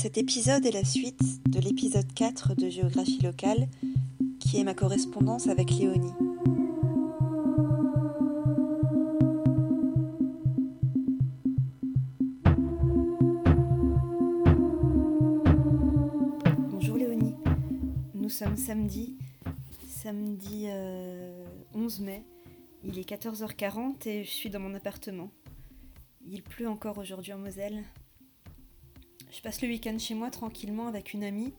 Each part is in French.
Cet épisode est la suite de l'épisode 4 de Géographie locale, qui est ma correspondance avec Léonie. Bonjour Léonie, nous sommes samedi, samedi 11 euh, mai. Il est 14h40 et je suis dans mon appartement. Il pleut encore aujourd'hui en Moselle. Je passe le week-end chez moi tranquillement avec une amie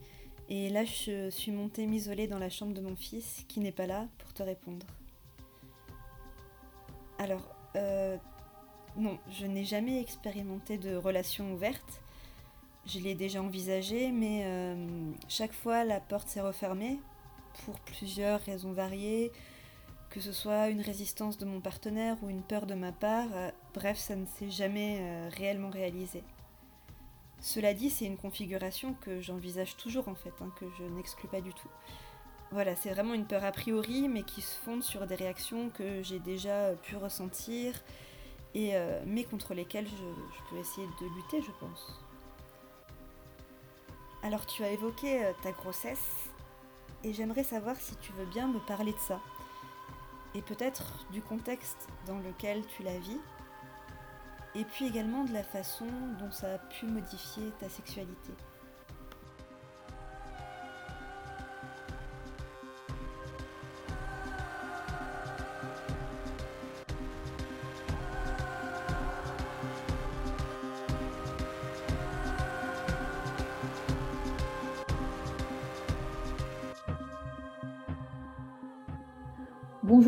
et là je suis montée m'isoler dans la chambre de mon fils qui n'est pas là pour te répondre. Alors, euh, non, je n'ai jamais expérimenté de relation ouverte. Je l'ai déjà envisagé, mais euh, chaque fois la porte s'est refermée pour plusieurs raisons variées, que ce soit une résistance de mon partenaire ou une peur de ma part. Euh, bref, ça ne s'est jamais réellement réalisé. Cela dit, c'est une configuration que j'envisage toujours en fait, hein, que je n'exclus pas du tout. Voilà, c'est vraiment une peur a priori, mais qui se fonde sur des réactions que j'ai déjà pu ressentir, et, euh, mais contre lesquelles je, peux essayer de lutter, je pense. Alors tu as évoqué euh, ta grossesse, et j'aimerais savoir si tu veux bien me parler de ça, et peut-être du contexte dans lequel tu la vis, et puis également de la façon dont ça a pu modifier ta sexualité.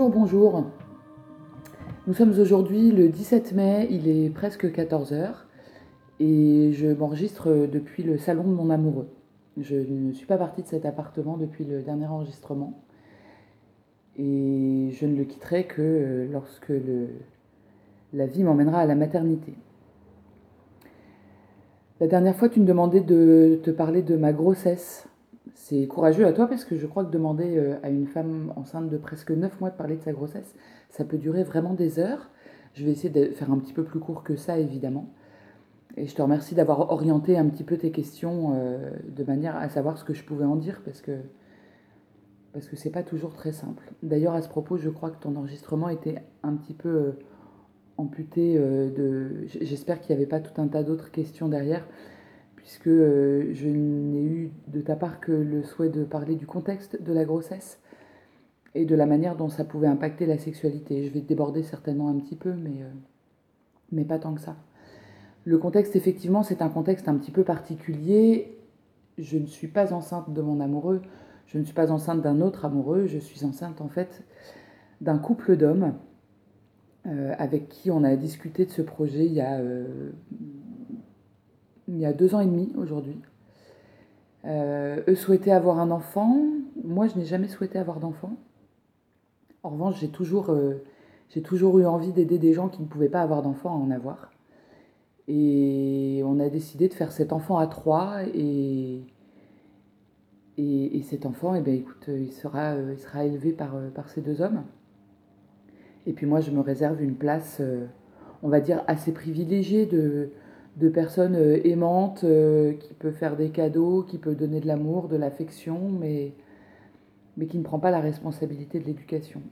Bonjour. Nous sommes aujourd'hui le 17 mai, il est presque 14h et je m'enregistre depuis le salon de mon amoureux. Je ne suis pas partie de cet appartement depuis le dernier enregistrement et je ne le quitterai que lorsque la vie m'emmènera à la maternité. La dernière fois, tu me demandais de te parler de ma grossesse. C'est courageux à toi parce que je crois que demander euh, à une femme enceinte de presque 9 mois de parler de sa grossesse, ça peut durer vraiment des heures. Je vais essayer de faire un petit peu plus court que ça, évidemment. Et je te remercie d'avoir orienté un petit peu tes questions euh, de manière à savoir ce que je pouvais en dire parce que parce que c'est pas toujours très simple. D'ailleurs, à ce propos, je crois que ton enregistrement était un petit peu euh, amputé de. J'espère qu'il n'y avait pas tout un tas d'autres questions derrière puisque euh, je n'ai eu de ta part que le souhait de parler du contexte de la grossesse et de la manière dont ça pouvait impacter la sexualité. Je vais déborder certainement un petit peu, mais, euh, mais pas tant que ça. Le contexte, effectivement, c'est un contexte un petit peu particulier. Je ne suis pas enceinte de mon amoureux, je ne suis pas enceinte d'un autre amoureux, je suis enceinte en fait d'un couple d'hommes euh, avec qui on a discuté de ce projet il y a il y a deux ans et demi aujourd'hui. Euh, eux souhaitaient avoir un enfant. Moi, je n'ai jamais souhaité avoir d'enfant. En revanche, j'ai toujours, euh, j'ai toujours eu envie d'aider des gens qui ne pouvaient pas avoir d'enfant à en avoir. Et on a décidé de faire cet enfant à trois. Et, et, cet enfant, eh bien, écoute, il sera, il sera élevé par, par ces deux hommes. Et puis moi, je me réserve une place, on va dire, assez privilégiée de, de personnes euh, aimantes, euh, qui peut faire des cadeaux, qui peut donner de l'amour, de l'affection, mais, qui ne prend pas la responsabilité de l'éducation.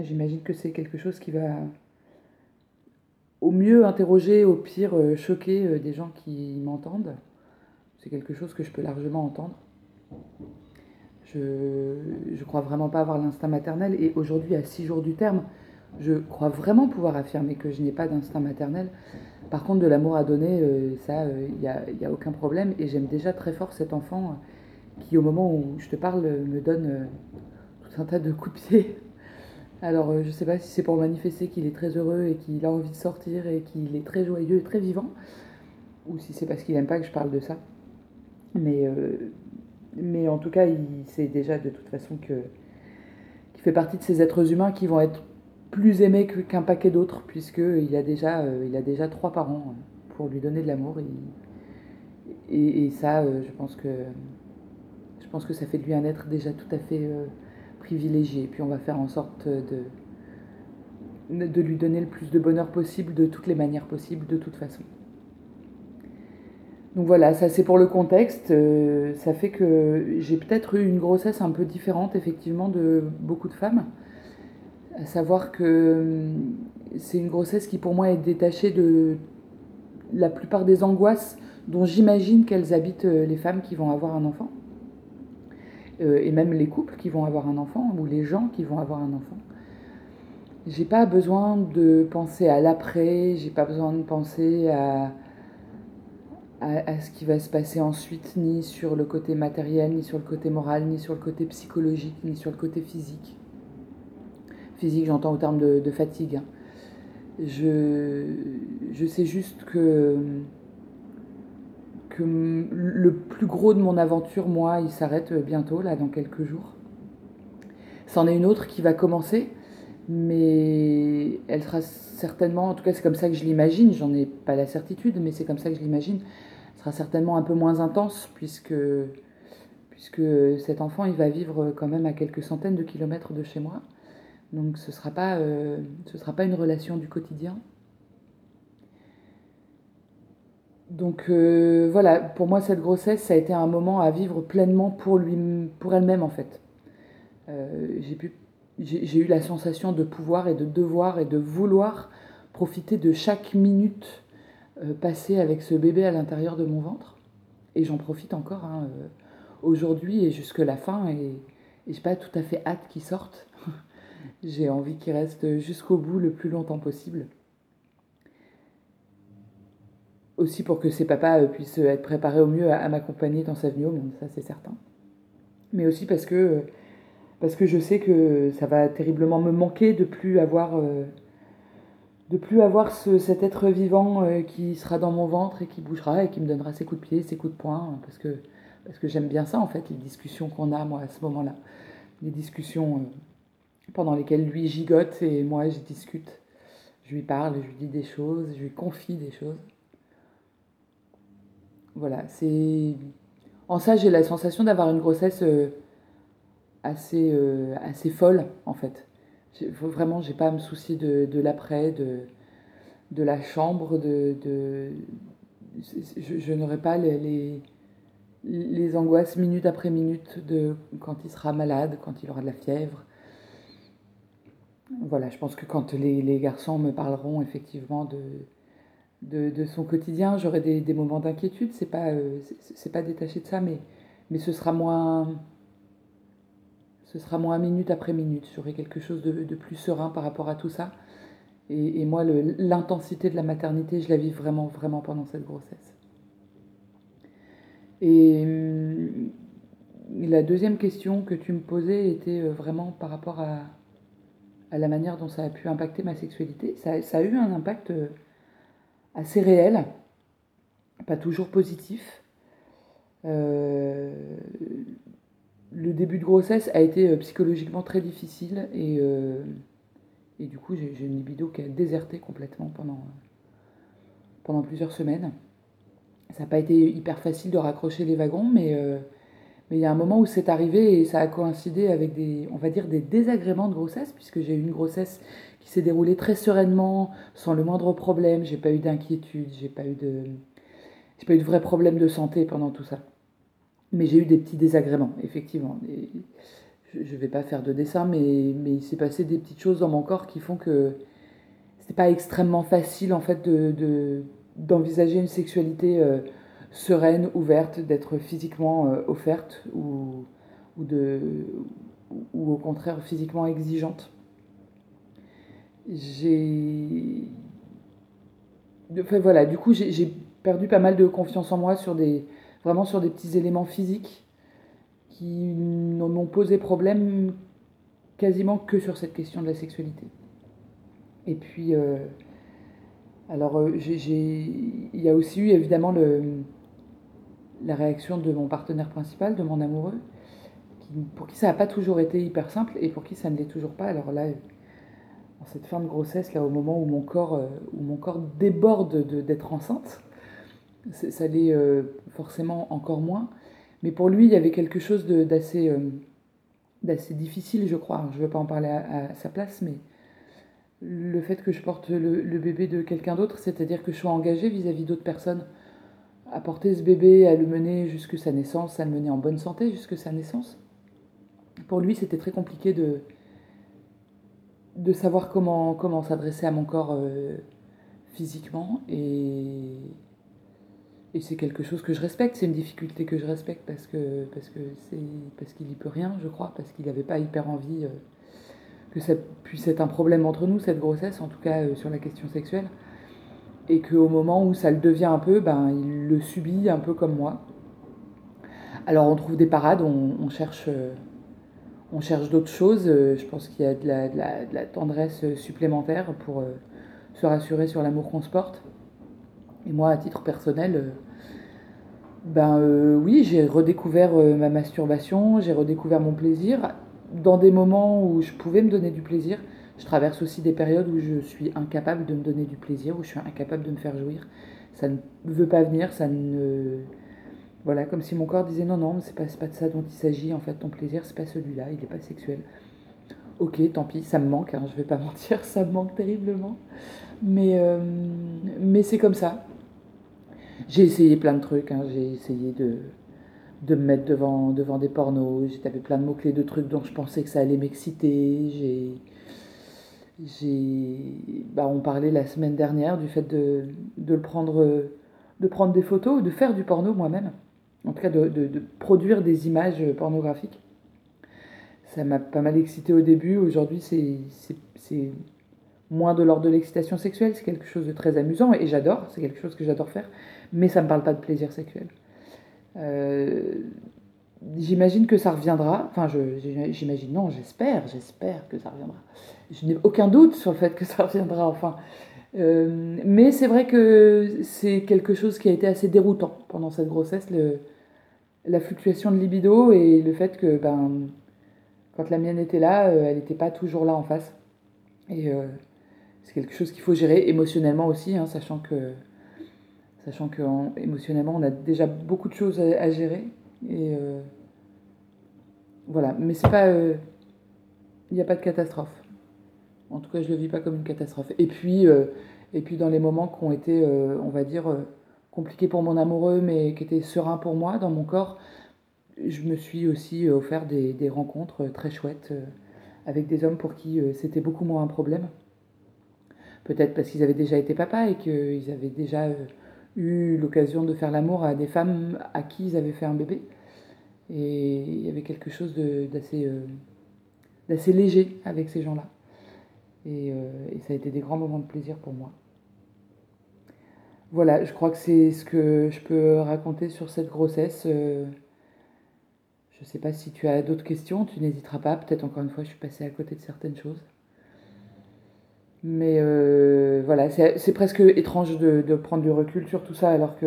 J'imagine que c'est quelque chose qui va au mieux interroger, au pire euh, choquer des gens qui m'entendent. C'est quelque chose que je peux largement entendre. Je ne crois vraiment pas avoir l'instinct maternel et aujourd'hui, à six jours du terme, je crois vraiment pouvoir affirmer que je n'ai pas d'instinct maternel. Par contre, de l'amour à donner, euh, ça, il euh, n'y a, y a, aucun problème. Et j'aime déjà très fort cet enfant euh, qui, au moment où je te parle, me donne tout un tas de coups de pied. Alors, je ne sais pas si c'est pour manifester qu'il est très heureux et qu'il a envie de sortir et qu'il est très joyeux et très vivant, ou si c'est parce qu'il n'aime pas que je parle de ça. Mais, mais en tout cas, il sait déjà de toute façon que qu'il fait partie de ces êtres humains qui vont être plus aimé qu'un paquet d'autres, puisqu'il a, déjà, euh, il a déjà trois parents euh, pour lui donner de l'amour. Et, et, ça, euh, je, pense que, je pense que ça fait de lui un être déjà tout à fait privilégié. Et puis on va faire en sorte de, de lui donner le plus de bonheur possible de toutes les manières possibles, de toute façon. Donc voilà, ça c'est pour le contexte. Ça fait que j'ai peut-être eu une grossesse un peu différente effectivement de beaucoup de femmes. À savoir que hum, c'est une grossesse qui pour moi est détachée de la plupart des angoisses dont j'imagine qu'elles habitent euh, les femmes qui vont avoir un enfant. Euh, et même les couples qui vont avoir un enfant ou les gens qui vont avoir un enfant. J'ai pas besoin de penser à l'après, j'ai pas besoin de penser à, à, ce qui va se passer ensuite, ni sur le côté matériel, ni sur le côté moral, ni sur le côté psychologique, ni sur le côté physique. Physique, j'entends au terme de, fatigue. Hein. Je, je sais juste que, que le plus gros de mon aventure, moi, il s'arrête bientôt, là, dans quelques jours. C'en est une autre qui va commencer mais elle sera certainement, en tout cas c'est comme ça que je l'imagine, j'en ai pas la certitude, mais c'est comme ça que je l'imagine, sera certainement un peu moins intense puisque, puisque cet enfant il va vivre quand même à quelques centaines de kilomètres de chez moi. Donc ce ne sera, pas, euh, sera pas une relation du quotidien. Donc euh, voilà, pour moi cette grossesse, ça a été un moment à vivre pleinement pour, pour elle-même en fait. Euh, j'ai eu la sensation de pouvoir et de devoir et de vouloir profiter de chaque minute passée avec ce bébé à l'intérieur de mon ventre. Et j'en profite encore hein, aujourd'hui et jusque la fin. Et, et j'ai pas tout à fait hâte qu'il sorte. J'ai envie qu'il reste jusqu'au bout le plus longtemps possible. Aussi pour que ses papas euh, puissent être préparés au mieux à, m'accompagner dans sa venue au ça c'est certain. Mais aussi parce que parce que je sais que ça va terriblement me manquer de plus avoir, euh, de plus avoir cet être vivant euh, qui sera dans mon ventre et qui bougera et qui me donnera ses coups de pied, ses coups de poing, parce que, parce que j'aime bien ça en fait, les discussions qu'on a moi à ce moment-là, les discussions euh, pendant lesquelles lui gigote et moi je discute, je lui parle, je lui dis des choses, je lui confie des choses. Voilà, c'est en ça j'ai la sensation d'avoir une grossesse assez, euh, assez folle, en fait. Vraiment, j'ai pas à me soucier de, de l'après, de, de la chambre, de. de je, je n'aurai pas les, les, les, angoisses minute après minute de quand il sera malade, quand il aura de la fièvre. Voilà, je pense que quand les, les garçons me parleront effectivement de, de, de son quotidien, j'aurai des, des, moments d'inquiétude. C'est pas, euh, pas détaché de ça, mais, mais ce sera moins ce sera moins minute après minute. J'aurai quelque chose de, plus serein par rapport à tout ça. Et, moi, l'intensité de la maternité, je la vis vraiment, vraiment pendant cette grossesse. Et hum, la deuxième question que tu me posais était euh, vraiment par rapport à la manière dont ça a pu impacter ma sexualité. Ça, a eu un impact euh, assez réel, pas toujours positif. Euh, le début de grossesse a été euh, psychologiquement très difficile et, du coup j'ai une libido qui a déserté complètement pendant, plusieurs semaines. Ça n'a pas été hyper facile de raccrocher les wagons, mais mais il y a un moment où c'est arrivé et ça a coïncidé avec des, on va dire, des désagréments de grossesse, puisque j'ai eu une grossesse qui s'est déroulée très sereinement, sans le moindre problème. J'ai pas eu d'inquiétude, j'ai pas eu de, j'ai pas eu de vrais problèmes de santé pendant tout ça. Mais j'ai eu des petits désagréments, effectivement. je ne vais pas faire de dessin, mais, mais il s'est passé des petites choses dans mon corps qui font que n'est pas extrêmement facile en fait de, d'envisager une sexualité euh, sereine, ouverte, d'être physiquement euh, offerte ou, ou, de, ou au contraire physiquement exigeante. J'ai. Enfin, voilà, du coup, j'ai perdu pas mal de confiance en moi sur des, vraiment sur des petits éléments physiques qui ne m'ont posé problème quasiment que sur cette question de la sexualité. Et puis, euh, alors, euh, il y a aussi eu évidemment le, la réaction de mon partenaire principal, de mon amoureux, pour qui ça n'a pas toujours été hyper simple et pour qui ça ne l'est toujours pas. Alors là, en cette fin de grossesse, là, au moment où mon corps, euh, où mon corps déborde d'être enceinte, ça l'est euh, forcément encore moins. Mais pour lui, il y avait quelque chose d'assez euh, d'assez difficile, je crois. Je ne vais pas en parler à, sa place, mais, le fait que je porte le, bébé de quelqu'un d'autre, c'est-à-dire que je sois engagée vis-à-vis d'autres personnes à porter ce bébé, à le mener jusqu'à sa naissance, à le mener en bonne santé jusqu'à sa naissance. Pour lui, c'était très compliqué de, de savoir comment, comment s'adresser à mon corps euh, physiquement et, et c'est quelque chose que je respecte, c'est une difficulté que je respecte parce que parce que c'est parce qu'il n'y peut rien, je crois, parce qu'il n'avait pas hyper envie euh, que ça puisse être un problème entre nous cette grossesse, en tout cas euh, sur la question sexuelle, et qu'au moment où ça le devient un peu, ben il le subit un peu comme moi. Alors on trouve des parades, on, cherche on cherche d'autres choses. Je pense qu'il y a de la, tendresse supplémentaire pour se rassurer sur l'amour qu'on se porte. Et moi, à titre personnel, ben euh, oui, j'ai redécouvert euh, ma masturbation, j'ai redécouvert mon plaisir. Dans des moments où je pouvais me donner du plaisir, je traverse aussi des périodes où je suis incapable de me donner du plaisir, où je suis incapable de me faire jouir. Ça ne veut pas venir, ça ne. Voilà, comme si mon corps disait non, non, c'est pas, pas de ça dont il s'agit, en fait, ton plaisir, c'est pas celui-là, il n'est pas sexuel. Ok, tant pis, ça me manque, hein, je vais pas mentir, ça me manque terriblement. Mais, euh, mais c'est comme ça. J'ai essayé plein de trucs. Hein. J'ai essayé de, de me mettre devant, devant des pornos. J'ai tapé plein de mots-clés de trucs dont je pensais que ça allait m'exciter. J'ai, bah, on parlait la semaine dernière du fait de, de, le prendre, de prendre des photos, de faire du porno moi-même. En tout cas, de, de, produire des images pornographiques. Ça m'a pas mal excité au début. Aujourd'hui, c'est moins de l'ordre de l'excitation sexuelle. C'est quelque chose de très amusant et j'adore. C'est quelque chose que j'adore faire mais ça ne me parle pas de plaisir sexuel. Euh, j'imagine que ça reviendra, enfin j'imagine, non, j'espère, j'espère que ça reviendra. Je n'ai aucun doute sur le fait que ça reviendra, enfin. Euh, mais c'est vrai que c'est quelque chose qui a été assez déroutant pendant cette grossesse, la fluctuation de libido et le fait que ben, quand la mienne était là, euh, elle n'était pas toujours là en face. Et c'est quelque chose qu'il faut gérer émotionnellement aussi, hein, sachant que sachant qu'émotionnellement, on a déjà beaucoup de choses à, gérer. Et euh, voilà, mais c'est pas. Euh, il n'y a pas de catastrophe. En tout cas, je ne le vis pas comme une catastrophe. Et puis, euh, et puis dans les moments qui ont été, on va dire, compliqués pour mon amoureux, mais qui étaient sereins pour moi, dans mon corps, je me suis aussi offert des, des rencontres très chouettes avec des hommes pour qui c'était beaucoup moins un problème. Peut-être parce qu'ils avaient déjà été papa et qu'ils avaient déjà eu l'occasion de faire l'amour à des femmes à qui ils avaient fait un bébé. Et il y avait quelque chose d'assez euh, d'assez léger avec ces gens-là. Et, euh, et, ça a été des grands moments de plaisir pour moi. Voilà, je crois que c'est ce que je peux raconter sur cette grossesse. Euh, je ne sais pas si tu as d'autres questions, tu n'hésiteras pas. Peut-être encore une fois, je suis passée à côté de certaines choses. Mais voilà, c'est presque étrange de, de, prendre du recul sur tout ça alors que,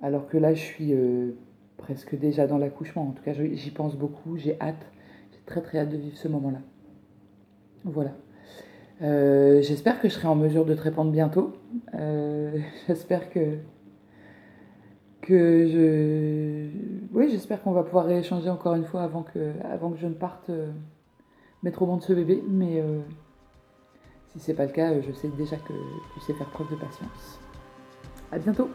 alors que là, je suis presque déjà dans l'accouchement. En tout cas, j'y pense beaucoup, j'ai hâte, j'ai très très hâte de vivre ce moment-là. Voilà. Euh, j'espère que je serai en mesure de te répondre bientôt. j'espère que, que je... Oui, j'espère qu'on va pouvoir rééchanger encore une fois avant que, avant que je ne parte mettre au monde ce bébé. Mais... Si c'est pas le cas, je sais déjà que tu sais faire preuve de patience. À bientôt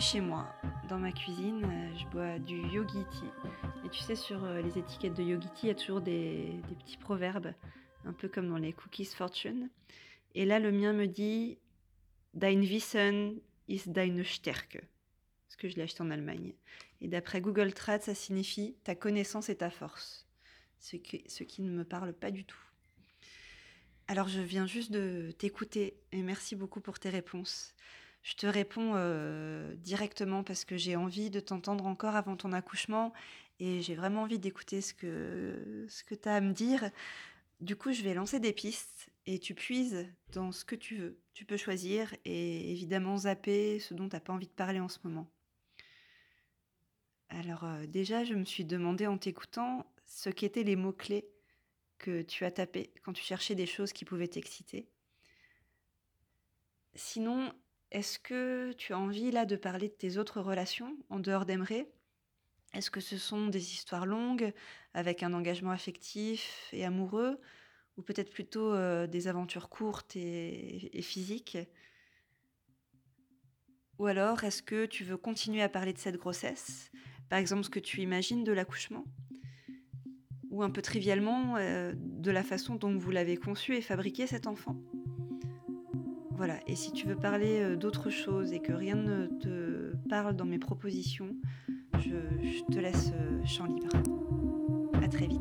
chez moi, dans ma cuisine, euh, je bois du yogi. Et tu sais, sur euh, les étiquettes de yogi il y a toujours des, petits proverbes, un peu comme dans les cookies fortune. Et là, le mien me dit Dein Wissen ist deine Stärke. Parce que je l'ai acheté en Allemagne. Et d'après Google Trad, ça signifie ta connaissance et ta force. Ce qui ne me parle pas du tout. Alors, je viens juste de t'écouter et merci beaucoup pour tes réponses. Je te réponds directement parce que j'ai envie de t'entendre encore avant ton accouchement et j'ai vraiment envie d'écouter ce que, ce tu as à me dire. Du coup, je vais lancer des pistes et tu puises dans ce que tu veux. Tu peux choisir et évidemment zapper ce dont tu n'as pas envie de parler en ce moment. Alors euh, déjà, je me suis demandé en t'écoutant ce qu'étaient les mots-clés que tu as tapés quand tu cherchais des choses qui pouvaient t'exciter. Sinon, est-ce que tu as envie là de parler de tes autres relations en dehors d'Emery Est-ce que ce sont des histoires longues avec un engagement affectif et amoureux ou peut-être plutôt euh, des aventures courtes et physiques? Ou alors est-ce que tu veux continuer à parler de cette grossesse? Par exemple ce que tu imagines de l'accouchement? Ou un peu trivialement euh, de la façon dont vous l'avez conçu et fabriqué cet enfant voilà, et si tu veux parler euh, d'autre chose et que rien ne te parle dans mes propositions, je, je te laisse euh, champ libre. À très vite.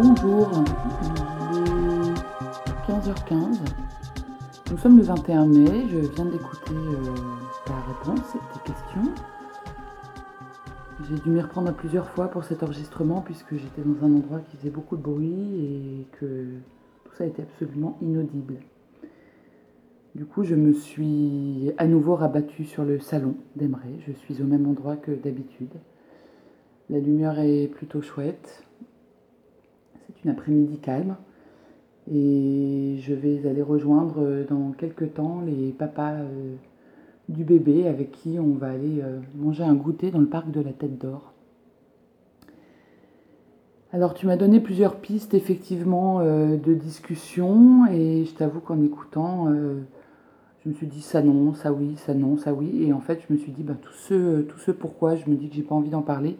Bonjour, il est 15h15. Nous sommes le 21 mai, je viens d'écouter euh, ta réponse et tes questions. J'ai dû m'y reprendre plusieurs fois pour cet enregistrement puisque j'étais dans un endroit qui faisait beaucoup de bruit et que tout ça était absolument inaudible. Du coup, je me suis à nouveau rabattue sur le salon d'Emery. Je suis au même endroit que d'habitude. La lumière est plutôt chouette une après-midi calme. Et je vais aller rejoindre euh, dans quelques temps les papas euh, du bébé avec qui on va aller euh, manger un goûter dans le parc de la Tête d'Or. Alors tu m'as donné plusieurs pistes effectivement de discussion et je t'avoue qu'en écoutant, je me suis dit ça non, ça oui, ça non, ça oui. Et en fait je me suis dit bah, tout, ce, tout ce pourquoi je me dis que j'ai pas envie d'en parler,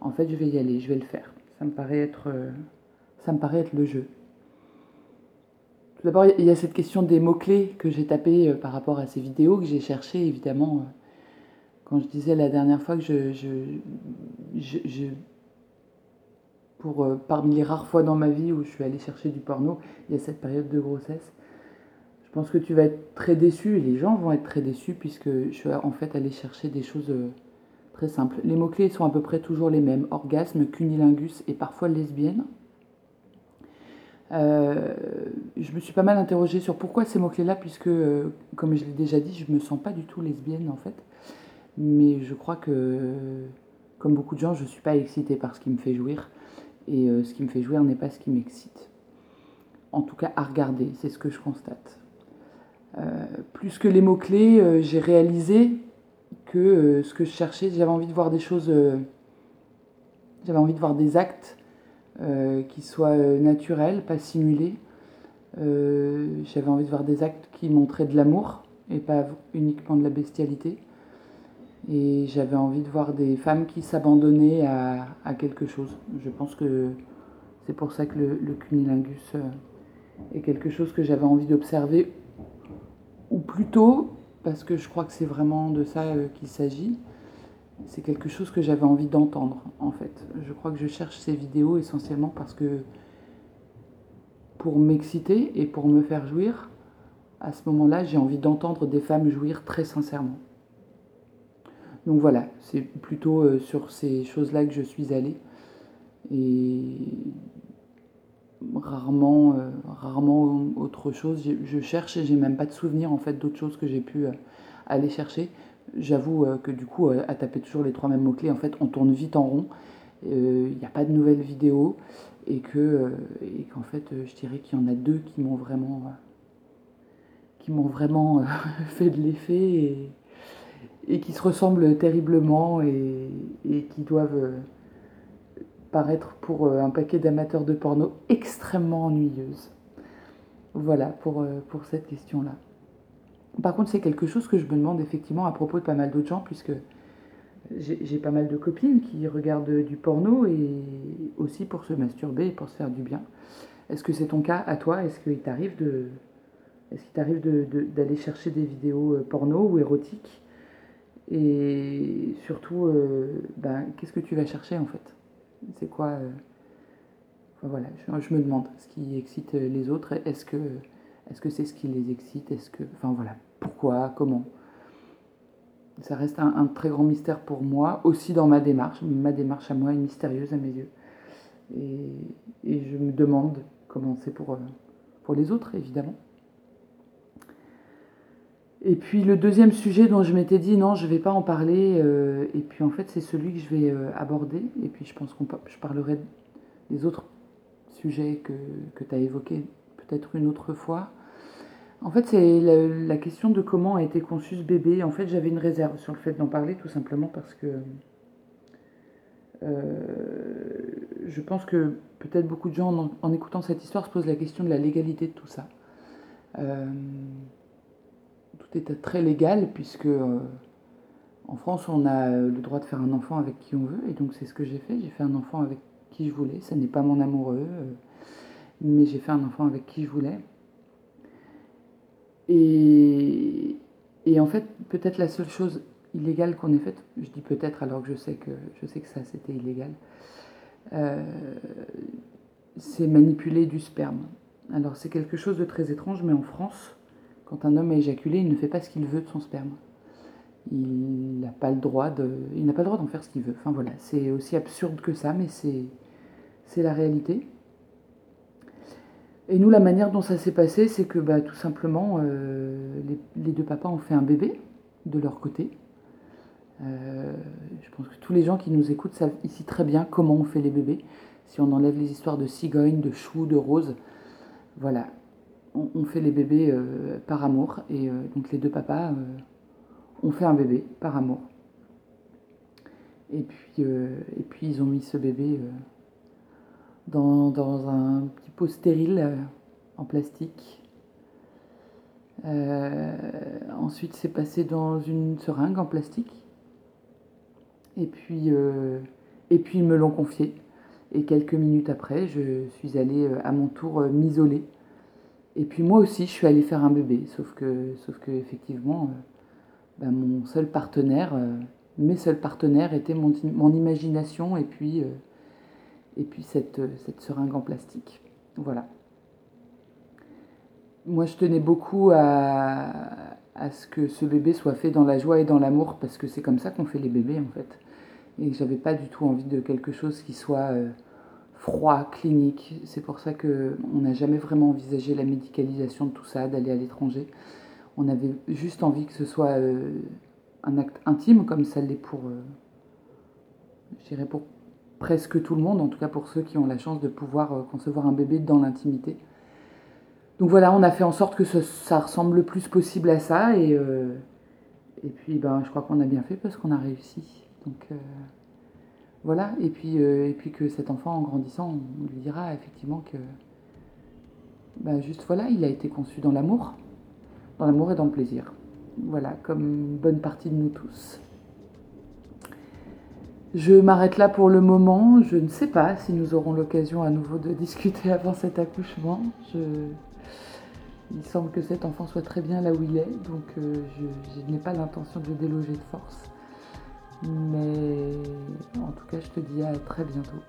en fait je vais y aller, je vais le faire. Ça me paraît être ça me paraît être le jeu. Tout d'abord, il y a cette question des mots-clés que j'ai tapés euh, par rapport à ces vidéos, que j'ai cherché évidemment. Euh, quand je disais la dernière fois que je. je, pour, euh, parmi les rares fois dans ma vie où je suis allée chercher du porno, il y a cette période de grossesse. Je pense que tu vas être très déçu et les gens vont être très déçus puisque je suis en fait allée chercher des choses très simples. Les mots-clés sont à peu près toujours les mêmes orgasme, cunilingus et parfois lesbienne. Euh, je me suis pas mal interrogée sur pourquoi ces mots-clés-là, puisque, euh, comme je l'ai déjà dit, je me sens pas du tout lesbienne en fait. Mais je crois que, comme beaucoup de gens, je suis pas excitée par ce qui me fait jouir. Et euh, ce qui me fait jouir n'est pas ce qui m'excite. En tout cas, à regarder, c'est ce que je constate. plus que les mots-clés, j'ai réalisé que ce que je cherchais, j'avais envie de voir des choses, j'avais envie de voir des actes qui soient euh, naturels, pas simulés. Euh, j'avais envie de voir des actes qui montraient de l'amour et pas uniquement de la bestialité. Et j'avais envie de voir des femmes qui s'abandonnaient à, à, quelque chose. Je pense que c'est pour ça que le, le cunilingus est quelque chose que j'avais envie d'observer, ou plutôt parce que je crois que c'est vraiment de ça qu'il s'agit, c'est quelque chose que j'avais envie d'entendre en fait. Je crois que je cherche ces vidéos essentiellement parce que pour m'exciter et pour me faire jouir, à ce moment-là, j'ai envie d'entendre des femmes jouir très sincèrement. Donc voilà, c'est plutôt euh, sur ces choses-là que je suis allée. Et rarement, euh, rarement autre chose. Je, cherche et j'ai même pas de souvenir en fait d'autres choses que j'ai pu euh, aller chercher j'avoue euh, que du coup, euh, à taper toujours les trois mêmes mots-clés, en fait, on tourne vite en rond. Euh, il n'y a pas de nouvelles vidéos et que et qu'en fait, je dirais qu'il y en a deux qui m'ont vraiment qui m'ont vraiment fait de l'effet et, qui se ressemblent terriblement et, qui doivent paraître pour un paquet d'amateurs de porno extrêmement ennuyeuses. Voilà pour, euh, pour cette question-là. Par contre, c'est quelque chose que je me demande effectivement à propos de pas mal d'autres gens, puisque j'ai pas mal de copines qui regardent du porno et aussi pour se masturber et pour se faire du bien. Est-ce que c'est ton cas à toi? Est-ce qu'il t'arrive d'aller chercher des vidéos euh, porno ou érotiques? Et surtout, euh, ben, qu'est-ce que tu vas chercher en fait? C'est quoi euh, enfin, voilà, je, me demande ce qui excite les autres. Est-ce que est-ce que c'est ce qui les excite? Est-ce que, enfin voilà, pourquoi Comment ça reste un, très grand mystère pour moi, aussi dans ma démarche. Ma démarche à moi est mystérieuse à mes yeux. Et, je me demande comment c'est pour, euh, pour les autres, évidemment. Et puis le deuxième sujet dont je m'étais dit non, je ne vais pas en parler, euh, et puis en fait c'est celui que je vais euh, aborder, et puis je pense que je parlerai des autres sujets que, que tu as évoqués peut-être une autre fois. En fait, c'est la, question de comment a été conçu ce bébé. En fait, j'avais une réserve sur le fait d'en parler, tout simplement parce que euh, je pense que peut-être beaucoup de gens, en, écoutant cette histoire, se posent la question de la légalité de tout ça. Euh, tout est très légal, puisque euh, en France, on a le droit de faire un enfant avec qui on veut, et donc c'est ce que j'ai fait. J'ai fait un enfant avec qui je voulais. Ce n'est pas mon amoureux, mais j'ai fait un enfant avec qui je voulais. Et, et en fait, peut-être la seule chose illégale qu'on ait faite, je dis peut-être alors que je sais que, ça c'était illégal, euh, c'est manipuler du sperme. Alors c'est quelque chose de très étrange, mais en France, quand un homme a éjaculé, il ne fait pas ce qu'il veut de son sperme. Il n'a pas le droit de, il n'a pas le droit d'en faire ce qu'il veut. Voilà, c'est aussi absurde que ça, mais c'est, c'est la réalité. Et nous, la manière dont ça s'est passé, c'est que bah, tout simplement, euh, les, deux papas ont fait un bébé de leur côté. Euh, je pense que tous les gens qui nous écoutent savent ici très bien comment on fait les bébés. Si on enlève les histoires de cigogne, de chou, de rose, voilà, on, fait les bébés euh, par amour. Et donc les deux papas ont fait un bébé par amour. Et puis, et puis ils ont mis ce bébé dans, dans un petit pot stérile euh, en plastique. Euh, ensuite, c'est passé dans une seringue en plastique. Et puis, euh, et puis ils me l'ont confié. Et quelques minutes après, je suis allée à mon tour m'isoler. Et puis moi aussi, je suis allée faire un bébé. Sauf que, sauf que effectivement, ben, mon seul partenaire, mes seuls partenaires étaient mon, mon imagination et puis et puis cette, cette seringue en plastique. Voilà. Moi, je tenais beaucoup à, à, ce que ce bébé soit fait dans la joie et dans l'amour, parce que c'est comme ça qu'on fait les bébés, en fait. Et j'avais pas du tout envie de quelque chose qui soit euh, froid, clinique. C'est pour ça qu'on n'a jamais vraiment envisagé la médicalisation de tout ça, d'aller à l'étranger. On avait juste envie que ce soit euh, un acte intime, comme ça l'est pour, euh, je dirais pour presque tout le monde, en tout cas pour ceux qui ont la chance de pouvoir euh, concevoir un bébé dans l'intimité. Donc voilà, on a fait en sorte que ça ressemble le plus possible à ça et, euh, puis ben, je crois qu'on a bien fait parce qu'on a réussi. Donc euh, voilà, et puis, et puis que cet enfant en grandissant, on lui dira effectivement que ben, juste voilà, il a été conçu dans l'amour, dans l'amour et dans le plaisir. Voilà, comme bonne partie de nous tous. Je m'arrête là pour le moment. Je ne sais pas si nous aurons l'occasion à nouveau de discuter avant cet accouchement. Il semble que cet enfant soit très bien là où il est, donc euh, je, n'ai pas l'intention de le déloger de force. Mais en tout cas, je te dis à très bientôt.